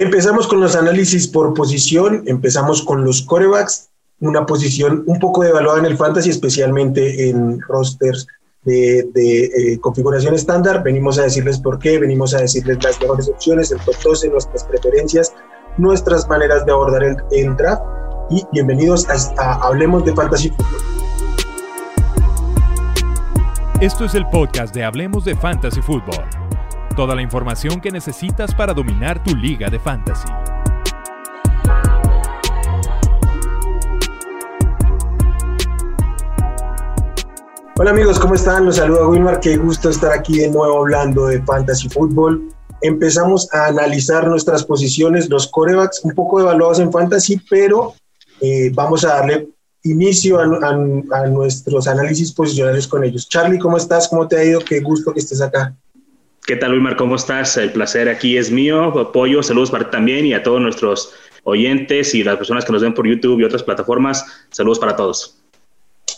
Empezamos con los análisis por posición, empezamos con los corebacks, una posición un poco devaluada en el fantasy, especialmente en rosters de, eh, configuración estándar. Venimos a decirles por qué, venimos a decirles las mejores opciones, el top 12, nuestras preferencias, nuestras maneras de abordar el, el draft. Y bienvenidos a Hablemos de Fantasy Football. Esto es el podcast de Hablemos de Fantasy Football Toda la información que necesitas para dominar tu liga de fantasy. Hola amigos, ¿cómo están? Los saluda Wilmar, qué gusto estar aquí de nuevo hablando de fantasy fútbol. Empezamos a analizar nuestras posiciones, los corebacks un poco evaluados en fantasy, pero eh, vamos a darle inicio a, a, nuestros análisis posicionales con ellos. Charlie, ¿cómo estás? ¿Cómo te ha ido? Qué gusto que estés acá. ¿Qué tal, Wilmar? ¿Cómo estás? El placer aquí es mío. Apoyo, saludos para ti también y a todos nuestros oyentes y las personas que nos ven por YouTube y otras plataformas. Saludos para todos.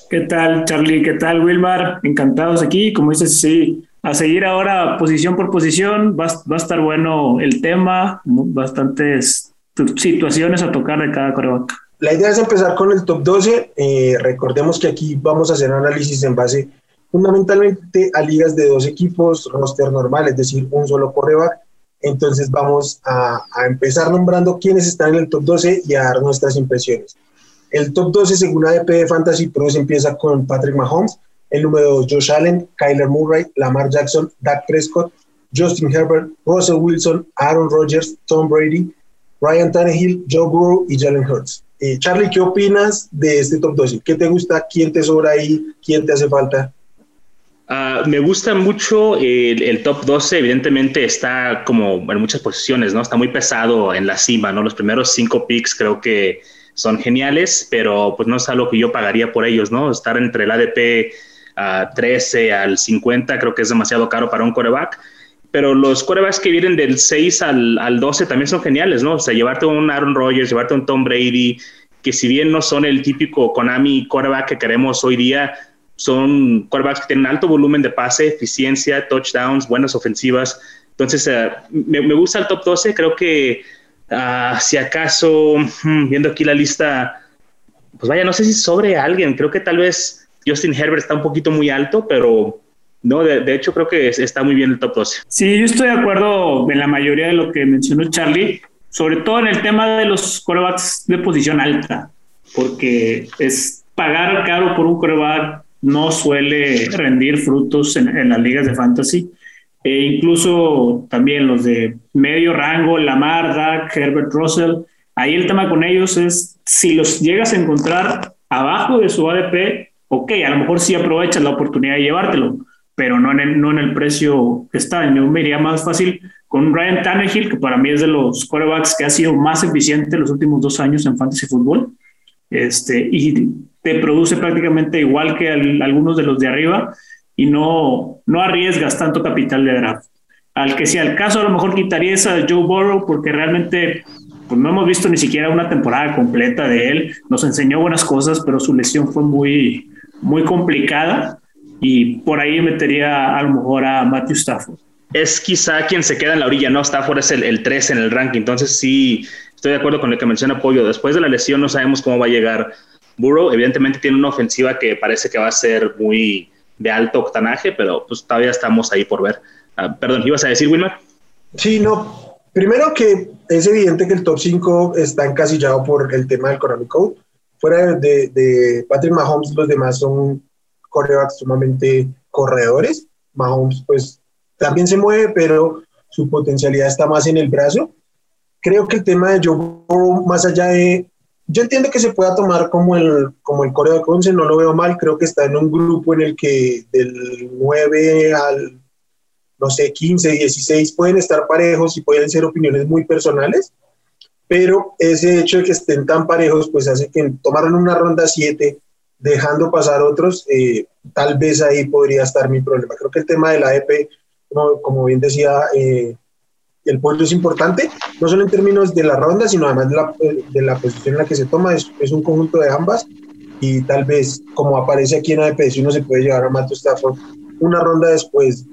¿Qué tal, Charlie? ¿Qué tal, Wilmar? Encantados aquí. Como dices, sí, a seguir ahora posición por posición. Va, va a estar bueno el tema, bastantes situaciones a tocar de cada coreback. La idea es empezar con el top 12. Eh, recordemos que aquí vamos a hacer análisis en base fundamentalmente a ligas de dos equipos, roster normal, es decir, un solo coreback. Entonces vamos a, empezar nombrando quiénes están en el top 12 y a dar nuestras impresiones. El top 12 según ADP de Fantasy Pros empieza con Patrick Mahomes, el número 2 Josh Allen, Kyler Murray, Lamar Jackson, Dak Prescott, Justin Herbert, Russell Wilson, Aaron Rodgers, Tom Brady, Ryan Tannehill, Joe Burrow y Jalen Hurts. Eh, Charlie, ¿qué opinas de este top 12? ¿Qué te gusta? ¿Quién te sobra ahí? ¿Quién te hace falta? Ah, me gusta mucho el, top 12, evidentemente está como en muchas posiciones, ¿no? Está muy pesado en la cima, ¿no? Los primeros cinco picks creo que son geniales, pero pues no es algo que yo pagaría por ellos, ¿no? Estar entre el ADP a 13 al 50 creo que es demasiado caro para un coreback, pero los corebacks que vienen del 6 al, al 12 también son geniales, ¿no? O sea, llevarte un Aaron Rodgers, llevarte un Tom Brady, que si bien no son el típico Konami coreback que queremos hoy día, son quarterbacks que tienen alto volumen de pase, eficiencia, touchdowns, buenas ofensivas. Entonces, eh, me, gusta el top 12. Creo que uh, si acaso, hmm, viendo aquí la lista, pues vaya, no sé si sobre alguien. Creo que tal vez Justin Herbert está un poquito muy alto, pero no, de, hecho creo que está muy bien el top 12. Sí, yo estoy de acuerdo en la mayoría de lo que mencionó Charlie, sobre todo en el tema de los quarterbacks de posición alta, porque es pagar caro por un quarterback no suele rendir frutos en, las ligas de fantasy. E incluso también los de medio rango, Lamar, Dak, Herbert Russell. Ahí el tema con ellos es si los llegas a encontrar abajo de su ADP, ok, a lo mejor sí aprovechas la oportunidad de llevártelo, pero no en el, no en el precio que está. Yo me iría más fácil con Ryan Tannehill, que para mí es de los quarterbacks que ha sido más eficiente los últimos dos años en fantasy fútbol. Este, y te produce prácticamente igual que algunos de los de arriba y no, no arriesgas tanto capital de draft. Al que sea el caso, a lo mejor quitarías a Joe Burrow porque realmente pues no hemos visto ni siquiera una temporada completa de él. Nos enseñó buenas cosas, pero su lesión fue muy, muy complicada y por ahí metería a lo mejor a Matthew Stafford. Es quizá quien se queda en la orilla, ¿no? Stafford es el, el 3 en el ranking, entonces sí, estoy de acuerdo con lo que menciona Pollo. Después de la lesión no sabemos cómo va a llegar Burrow evidentemente tiene una ofensiva que parece que va a ser muy de alto octanaje, pero pues todavía estamos ahí por ver. Ah, perdón, ¿ibas a decir, Wilmar? Sí, no. Primero que es evidente que el top 5 está encasillado por el tema del Konami Code. Fuera de, de Patrick Mahomes, los demás son corebacks sumamente corredores. Mahomes, pues, también se mueve, pero su potencialidad está más en el brazo. Creo que el tema de Joe Burrow, más allá de yo entiendo que se pueda tomar como el, como el Corea de Conce, no lo veo mal, creo que está en un grupo en el que del 9 al, no sé, 15, 16 pueden estar parejos y pueden ser opiniones muy personales, pero ese hecho de que estén tan parejos, pues hace que tomaron una ronda 7, dejando pasar otros, eh, tal vez ahí podría estar mi problema. Creo que el tema de la EP, como, como bien decía eh, el pollo es importante, no solo en términos de la ronda, sino además de la, de la posición en la que se toma, es, es, un conjunto de ambas y tal vez como aparece aquí en ADP, si uno se puede llevar a Matthew Stafford una ronda después,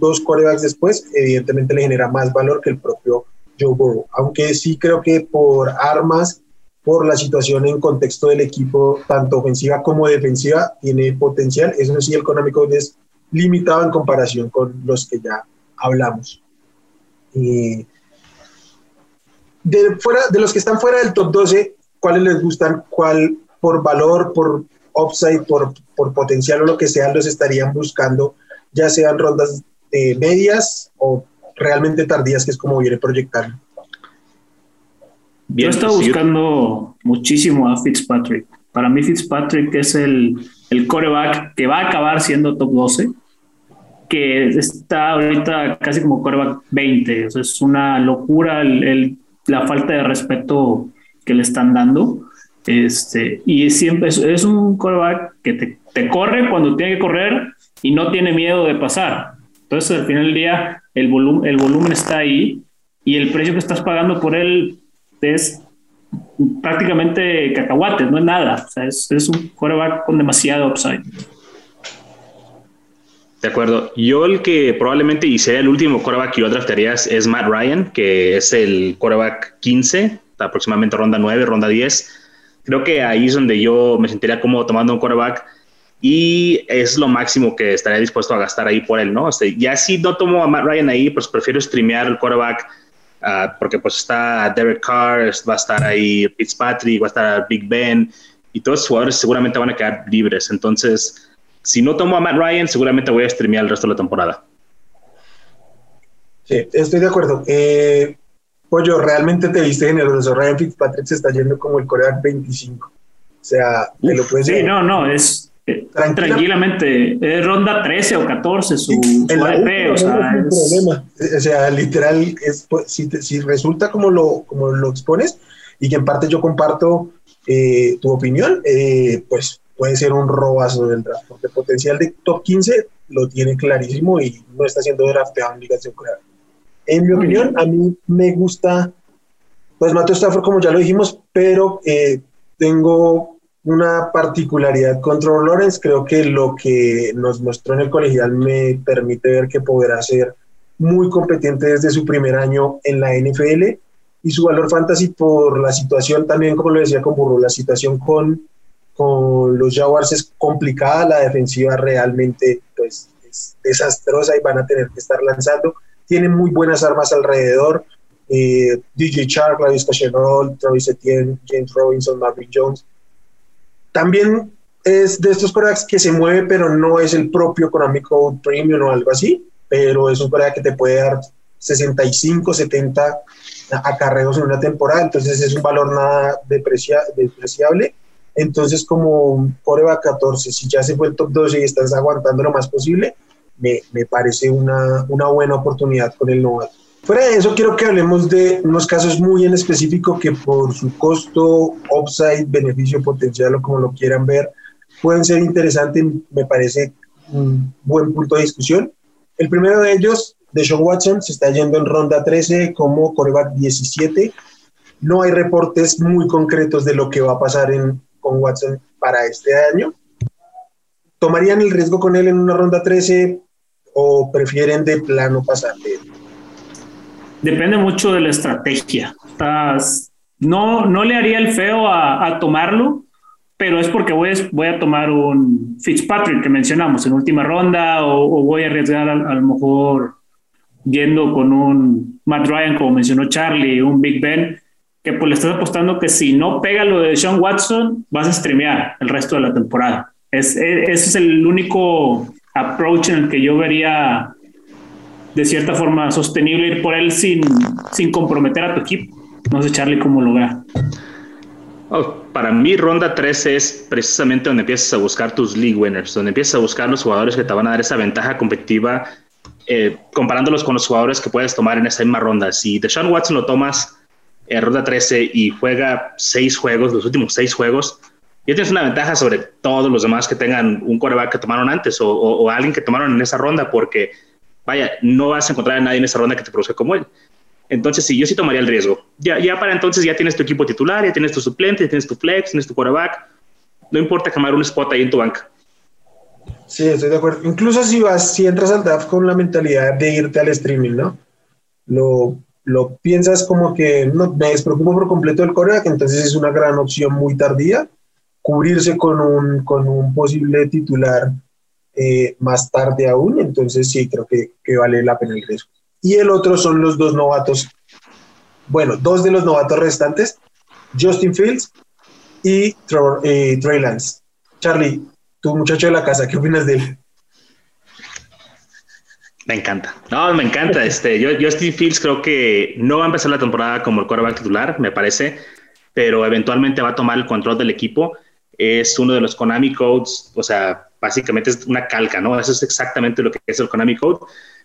dos corebacks después, evidentemente le genera más valor que el propio Joe Burrow, aunque sí creo que por armas, por la situación en contexto del equipo, tanto ofensiva como defensiva, tiene potencial. Eso sí, el económico es limitado en comparación con los que ya hablamos. De, fuera, de los que están fuera del top 12, ¿cuáles les gustan? ¿Cuál por valor, por upside, por, por potencial o lo que sea, los estarían buscando, ya sean rondas eh, medias o realmente tardías, que es como viene proyectando? Yo he estado pues, buscando muchísimo a Fitzpatrick. Para mí Fitzpatrick es el, el coreback que va a acabar siendo top 12 que está ahorita casi como coreback 20. es una locura el, la falta de respeto que le están dando. Este, y siempre es, un coreback que te, te, corre cuando tiene que correr y no tiene miedo de pasar. Entonces, al final del día, el, volumen el volumen está ahí y el precio que estás pagando por él es prácticamente cacahuates, no es nada. O sea, es, es un coreback con demasiado upside. De acuerdo. Yo el que probablemente y sería el último quarterback que yo draftaría es Matt Ryan, que es el quarterback 15, aproximadamente ronda 9, ronda 10. Creo que ahí es donde yo me sentiría cómodo tomando un quarterback y es lo máximo que estaría dispuesto a gastar ahí por él, ¿no? O ya si no tomo a Matt Ryan ahí, pues prefiero streamear el quarterback ah, porque pues está Derek Carr, va a estar ahí Fitzpatrick, va a estar Big Ben y todos los jugadores seguramente van a quedar libres. Entonces, si no tomo a Matt Ryan, seguramente voy a streamear el resto de la temporada. Sí, estoy de acuerdo. Eh, Pollo, realmente te viste generoso. Ryan Fitzpatrick se está yendo como el Corea 25. O sea, te lo puedes Sí, no, no, es eh, tranquilamente. Es ronda 13 o 14 su, su ADP, o sea, es... problema. O sea, literal, es, pues, si, si, resulta como lo, como lo expones y que en parte yo comparto eh, tu opinión, pues puede ser un robazo del draft, porque el potencial de top 15 lo tiene clarísimo y no está siendo drafteado en Ligas de En mi opinión, a mí me gusta, pues Mateo Stafford, como ya lo dijimos, pero eh, tengo una particularidad con Trevor Lawrence. Creo que lo que nos mostró en el colegial me permite ver que podrá ser muy competente desde su primer año en la NFL y su valor fantasy por la situación también, como lo decía con Burro, la situación con con los Jaguars es complicada, la defensiva realmente pues, es desastrosa y van a tener que estar lanzando. Tienen muy buenas armas alrededor. Eh, DJ Chark, Claudius Cachenol, Travis Etienne, James Robinson, Marvin Jones. También es de estos corebacks que se mueve, pero no es el propio económico premium o algo así, pero es un coreback que te puede dar 65, 70 acarreos en una temporada, entonces es un valor nada despreciable entonces, como Coreba 14, si ya se fue el top 12 y estás aguantando lo más posible, me, me parece una, una, buena oportunidad con el novato. Fuera de eso, quiero que hablemos de unos casos muy en específico que por su costo, upside, beneficio potencial o como lo quieran ver, pueden ser interesantes. Me parece un buen punto de discusión. El primero de ellos, de Sean Watson, se está yendo en ronda 13 como coreback 17. No hay reportes muy concretos de lo que va a pasar en, con Watson para este año. ¿Tomarían el riesgo con él en una ronda 13 o prefieren de plano pasarle? Depende mucho de la estrategia. No, no le haría el feo a, tomarlo, pero es porque voy, a tomar un Fitzpatrick que mencionamos en última ronda o, voy a arriesgar a, a, lo mejor yendo con un Matt Ryan, como mencionó Charlie, un Big Ben, que pues le estás apostando que si no pega lo de Sean Watson, vas a streamear el resto de la temporada. Es, e, ese es el único approach en el que yo vería de cierta forma sostenible ir por él sin, sin comprometer a tu equipo. No sé, Charlie, cómo lo vea. Oh, para mí, ronda 13 es precisamente donde empiezas a buscar tus league winners, donde empiezas a buscar los jugadores que te van a dar esa ventaja competitiva, eh, comparándolos con los jugadores que puedes tomar en esa misma ronda. Si de Sean Watson lo tomas en ronda 13 y juega seis juegos, los últimos seis juegos, ya tienes una ventaja sobre todos los demás que tengan un coreback que tomaron antes o, alguien que tomaron en esa ronda, porque vaya, no vas a encontrar a nadie en esa ronda que te produzca como él. Entonces, sí, yo sí tomaría el riesgo. Ya, ya para entonces ya tienes tu equipo titular, ya tienes tu suplente, ya tienes tu flex, tienes tu quarterback. No importa quemar un spot ahí en tu banca. Sí, estoy de acuerdo. Incluso si vas, si entras al draft con la mentalidad de irte al streaming, ¿no? Lo, lo piensas como que no, me despreocupo por completo del coreback, entonces es una gran opción muy tardía cubrirse con un, con un posible titular eh, más tarde aún, entonces sí, creo que, que, vale la pena el riesgo. Y el otro son los dos novatos, bueno, dos de los novatos restantes, Justin Fields y eh, Trey Lance. Charlie, tu muchacho de la casa, ¿qué opinas de él? Me encanta. No, me encanta. Este, yo, Justin Fields creo que no va a empezar la temporada como el quarterback titular, me parece, pero eventualmente va a tomar el control del equipo. Es uno de los Konami Codes, o sea, básicamente es una calca, ¿no? Eso es exactamente lo que es el Konami Code.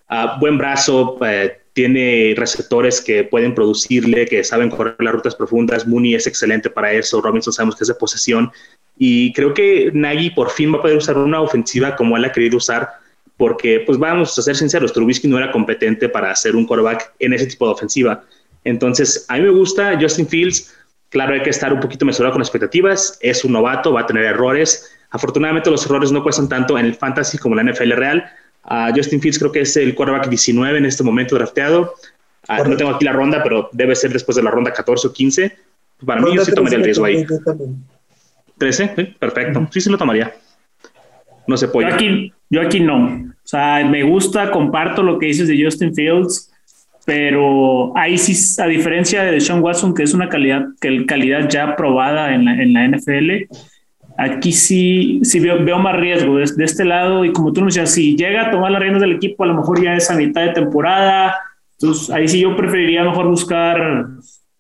Uh, buen brazo, eh, tiene receptores que pueden producirle, que saben correr las rutas profundas. Mooney es excelente para eso. Robinson sabemos que es de posesión. Y creo que Nagy por fin va a poder usar una ofensiva como él ha querido usar porque, pues vamos a ser sinceros, Trubisky no era competente para hacer un quarterback en ese tipo de ofensiva. Entonces, a mí me gusta Justin Fields. Claro, hay que estar un poquito mesurado con expectativas. Es un novato, va a tener errores. Afortunadamente, los errores no cuestan tanto en el fantasy como en la NFL real. Uh, Justin Fields creo que es el quarterback 19 en este momento drafteado. Uh, no tengo aquí la ronda, pero debe ser después de la ronda 14 o 15. Para mí, yo sí tomaría el riesgo ahí. 13, perfecto. Sí, sí lo tomaría. No se puede. Aquí, yo aquí no. O sea, me gusta, comparto lo que dices de Justin Fields, pero ahí sí, a diferencia de Sean Watson, que es una calidad, que calidad ya probada en la, en la NFL, aquí sí, sí veo, veo más riesgo de, de, este lado. Y como tú nos decías, si llega a tomar las riendas del equipo, a lo mejor ya es a mitad de temporada. Entonces, ahí sí yo preferiría mejor buscar,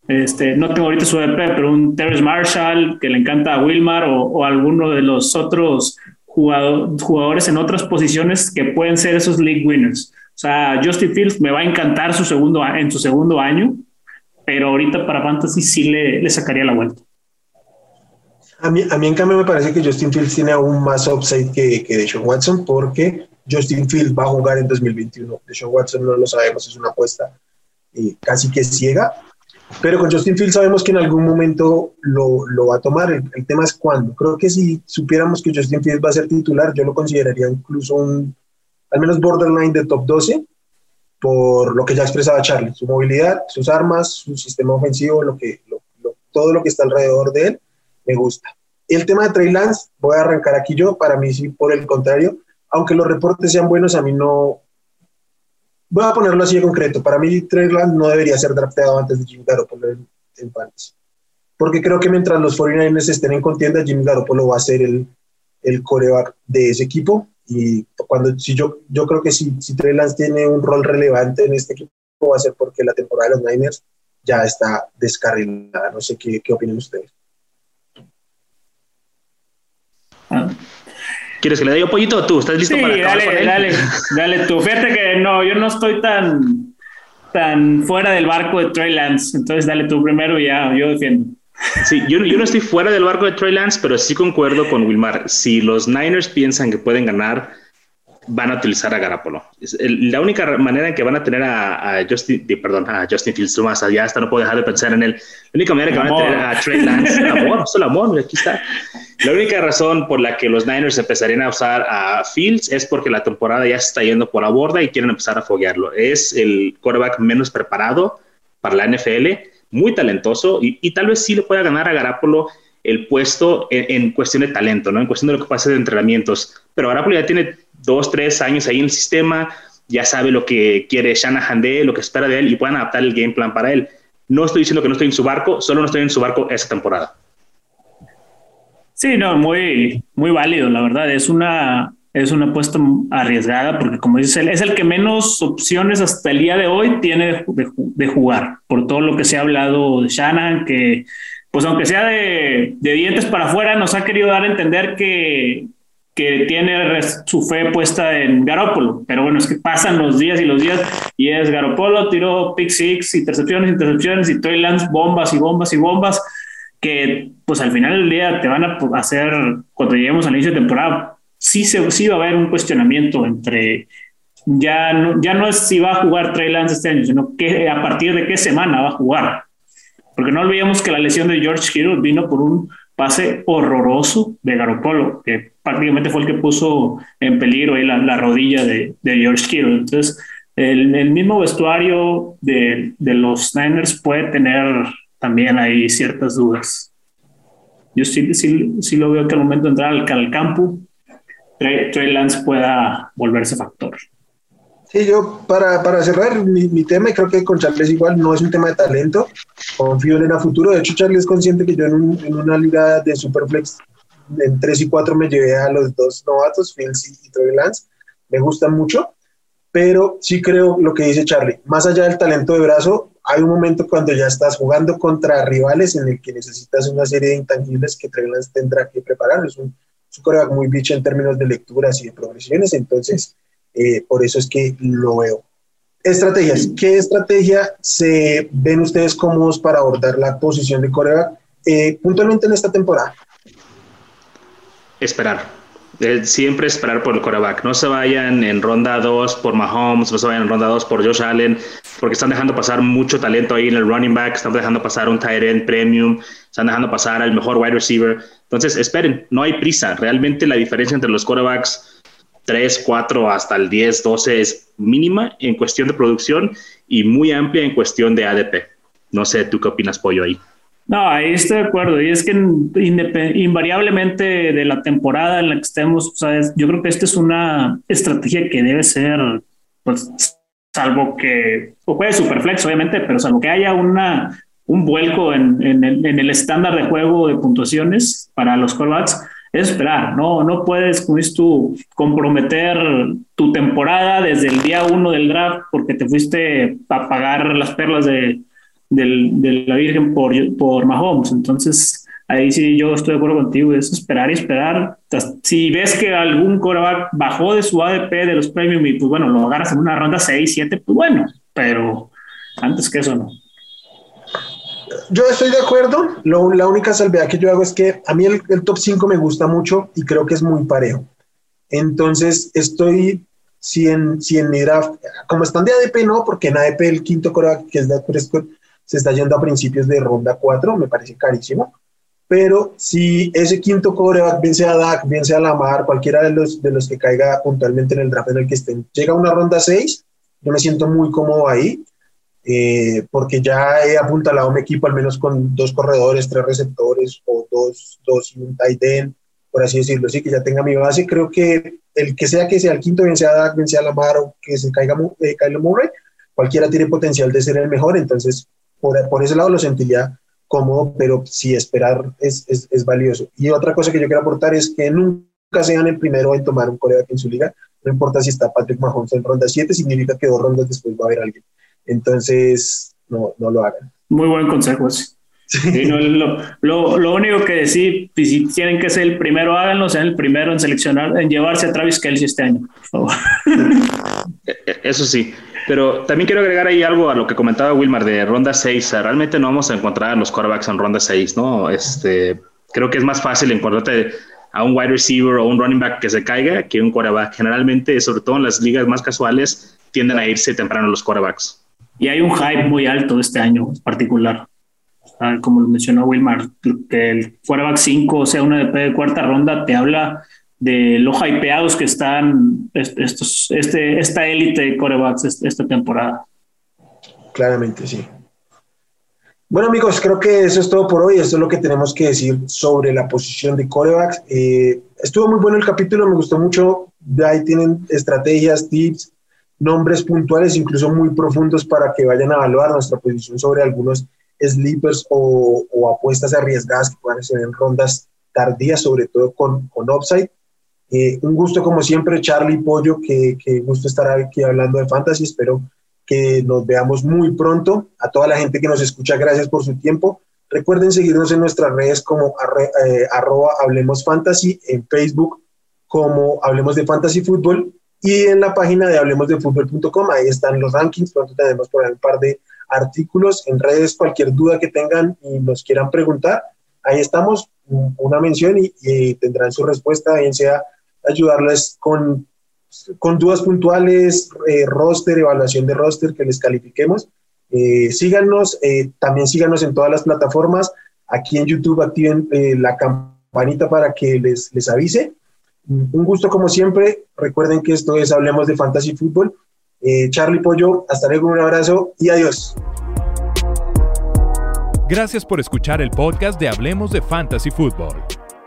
este, no tengo ahorita su EP, pero un Terrence Marshall, que le encanta a Wilmar, o, o alguno de los otros jugadores en otras posiciones que pueden ser esos league winners. O sea, Justin Fields me va a encantar su segundo, en su segundo año, pero ahorita para Fantasy sí le, sacaría la vuelta. A mí, a mí, en cambio, me parece que Justin Fields tiene aún más upside que, que Deshaun Watson, porque Justin Fields va a jugar en 2021. Deshaun Watson no lo sabemos, es una apuesta eh, casi que ciega, pero con Justin Fields sabemos que en algún momento lo, lo va a tomar. El, tema es cuándo. Creo que si supiéramos que Justin Fields va a ser titular, yo lo consideraría incluso un, al menos borderline de top 12, por lo que ya expresaba Charlie, su movilidad, sus armas, su sistema ofensivo, lo que, todo lo que está alrededor de él, me gusta. El tema de Trey Lance, voy a arrancar aquí yo, para mí sí, por el contrario, aunque los reportes sean buenos, a mí no, voy a ponerlo así de concreto. Para mí, Trey Lance no debería ser drafteado antes de Jimmy Garoppolo en, en. Porque creo que mientras los 49ers estén en contienda, Jimmy Garoppolo va a ser el, el coreback de ese equipo. Y cuando, si yo, yo creo que si, si Trey Lance tiene un rol relevante en este equipo, va a ser porque la temporada de los Niners ya está descarrilada. No sé qué, qué opinan ustedes. Ah. ¿Quieres que le dé yo pollito o tú? ¿Estás listo sí, para dale, con él? dale, dale tú. Fíjate que no, yo no estoy tan, tan fuera del barco de Trey Lance. Entonces dale tú primero y ya, yo defiendo. Sí, yo, yo no estoy fuera del barco de Trey Lance, pero sí concuerdo con Wilmar. Si los Niners piensan que pueden ganar, van a utilizar a Garapolo. La única manera en que van a tener a, a Justin, perdón, a Justin Fields, más allá hasta no puedo dejar de pensar en él. La única manera que van a tener a Trey Lance, el amor, el amor, aquí está. La única razón por la que los Niners empezarían a usar a Fields es porque la temporada ya está yendo por la borda y quieren empezar a foguearlo. Es el quarterback menos preparado para la NFL, muy talentoso y, tal vez sí le pueda ganar a Garapolo el puesto en, cuestión de talento, ¿no? En cuestión de lo que pasa de entrenamientos. Pero Garapolo ya tiene dos, tres años ahí en el sistema, ya sabe lo que quiere Shanahan de él, lo que espera de él y pueden adaptar el game plan para él. No estoy diciendo que no estoy en su barco, solo no estoy en su barco esa temporada. Sí, no, muy, muy válido, la verdad. Es una, es una apuesta arriesgada porque, como dices, es el que menos opciones hasta el día de hoy tiene de, jugar, por todo lo que se ha hablado de Shanahan, que, pues aunque sea de, de dientes para afuera, nos ha querido dar a entender que, que tiene su fe puesta en Garópolo, pero bueno, es que pasan los días y los días y es Garópolo, tiró pick six, intercepciones, intercepciones y Trey Lance bombas y bombas y bombas que pues al final del día te van a hacer, cuando lleguemos al inicio de temporada, sí, se, sí va a haber un cuestionamiento entre, ya no, ya no es si va a jugar Trey Lance este año, sino que a partir de qué semana va a jugar. Porque no olvidemos que la lesión de George Hill vino por un pase horroroso de Garopolo, que prácticamente fue el que puso en peligro ahí la, la rodilla de, de, George Kittle. Entonces, el, mismo vestuario de, de, los Niners puede tener también ahí ciertas dudas. Yo sí, sí, sí lo veo que al momento de entrar al, al campo, Trey, Lance pueda volverse factor. Sí, yo para, para cerrar mi, mi, tema, y creo que con Charles igual no es un tema de talento, confío en el futuro. De hecho, Charles es consciente que yo en, en una liga de Superflex en 3 y 4 me llevé a los dos novatos, Fields y Trey Lance. Me gustan mucho, pero sí creo lo que dice Charlie. Más allá del talento de brazo, hay un momento cuando ya estás jugando contra rivales en el que necesitas una serie de intangibles que Lance tendrá que preparar. Es un, un muy bicho en términos de lecturas y de progresiones, entonces eh, por eso es que lo veo. Estrategias. ¿Qué estrategia se ven ustedes cómodos para abordar la posición de coreback eh, puntualmente en esta temporada? Esperar. Siempre esperar por el coreback. No se vayan en ronda 2 por Mahomes, no se vayan en ronda 2 por Josh Allen, porque están dejando pasar mucho talento ahí en el running back, están dejando pasar un tight end premium, están dejando pasar al mejor wide receiver. Entonces, esperen, no hay prisa. Realmente la diferencia entre los corebacks 3, 4 hasta el 10, 12 es mínima en cuestión de producción y muy amplia en cuestión de ADP. No sé, ¿tú qué opinas, Pollo, ahí? No, ahí estoy de acuerdo. Y es que invariablemente de la temporada en la que estemos, ¿sabes? yo creo que esta es una estrategia que debe ser, pues, salvo que, o puede superflex, obviamente, pero salvo que haya una, un vuelco en, en, el, en el estándar de juego de puntuaciones para los callbacks, es esperar, no, no puedes, como dices tú, comprometer tu temporada desde el día uno del draft porque te fuiste a pagar las perlas de, de la Virgen por, por Mahomes. Entonces, ahí sí yo estoy de acuerdo contigo, es esperar y esperar. Si ves que algún coreback bajó de su ADP de los premium y pues bueno, lo agarras en una ronda 6, 7, pues bueno, pero antes que eso no yo estoy de acuerdo. la única salvedad que yo hago es que a mí el, top 5 me gusta mucho y creo que es muy parejo. Entonces, estoy, si en, si en mi draft, como están de ADP, no, porque en ADP el quinto coreback, que es de Prescott, se está yendo a principios de ronda 4, me parece carísimo. Pero si ese quinto coreback, bien sea Dak, bien sea Lamar, cualquiera de los, de los que caiga puntualmente en el draft en el que estén, llega a una ronda 6, yo me siento muy cómodo ahí eh, porque ya he apuntalado mi equipo al menos con dos corredores, tres receptores o dos, dos y un tight end, por así decirlo, sí, que ya tenga mi base. Creo que el que sea que sea el quinto, bien sea Dak, bien sea Lamar o que se caiga eh, Kyle Murray, cualquiera tiene potencial de ser el mejor, entonces por, por ese lado lo sentiría cómodo, pero sí esperar es, es, es, valioso. Y otra cosa que yo quiero aportar es que nunca sean el primero en tomar un coreback en su liga, no importa si está Patrick Mahomes en ronda 7, significa que dos rondas después va a haber alguien. Entonces, no, no lo hagan. Muy buen consejo. Sí. lo, lo, lo, único que decir, si tienen que ser el primero, háganlo, sean el primero en seleccionar, en llevarse a Travis Kelsey este año, por favor. E, e, eso sí, pero también quiero agregar ahí algo a lo que comentaba Wilmar de ronda 6. Realmente no vamos a encontrar a los quarterbacks en ronda 6, ¿no? Este, creo que es más fácil encontrarte a un wide receiver o un running back que se caiga que un quarterback. Generalmente, sobre todo en las ligas más casuales, tienden a irse temprano los quarterbacks. Y hay un hype muy alto este año en particular. como lo mencionó Wilmar, que el quarterback 5, o sea, una de cuarta ronda, te habla de lo hypeados que están estos, este, esta élite de quarterbacks esta temporada. Claramente, sí. Bueno, amigos, creo que eso es todo por hoy. Esto es lo que tenemos que decir sobre la posición de corebacks. Eh, estuvo muy bueno el capítulo, me gustó mucho. Ahí tienen estrategias, tips, nombres puntuales, incluso muy profundos, para que vayan a evaluar nuestra posición sobre algunos sleepers o, apuestas arriesgadas que puedan ser en rondas tardías, sobre todo con, con upside. Eh, un gusto como siempre, Charlie Pollo, que, que, gusto estar aquí hablando de fantasy. Espero que nos veamos muy pronto. A toda la gente que nos escucha, gracias por su tiempo. Recuerden seguirnos en nuestras redes como eh, arroba Hablemos Fantasy, en Facebook como Hablemos de Fantasy Fútbol y en la página de hablemosdefutbol.com, ahí están los rankings, pronto tenemos por ahí un par de artículos en redes, cualquier duda que tengan y nos quieran preguntar, ahí estamos, una mención y, tendrán su respuesta, bien sea ayudarles con, con dudas puntuales, eh, roster, evaluación de roster, que les califiquemos. Eh, síganos, eh, también síganos en todas las plataformas. Aquí en YouTube activen la campanita para que les, les avise un gusto como siempre. Recuerden que esto es Hablemos de Fantasy Fútbol Charlie Pollo, hasta luego, un abrazo y adiós. Gracias por escuchar el podcast de Hablemos de Fantasy Football.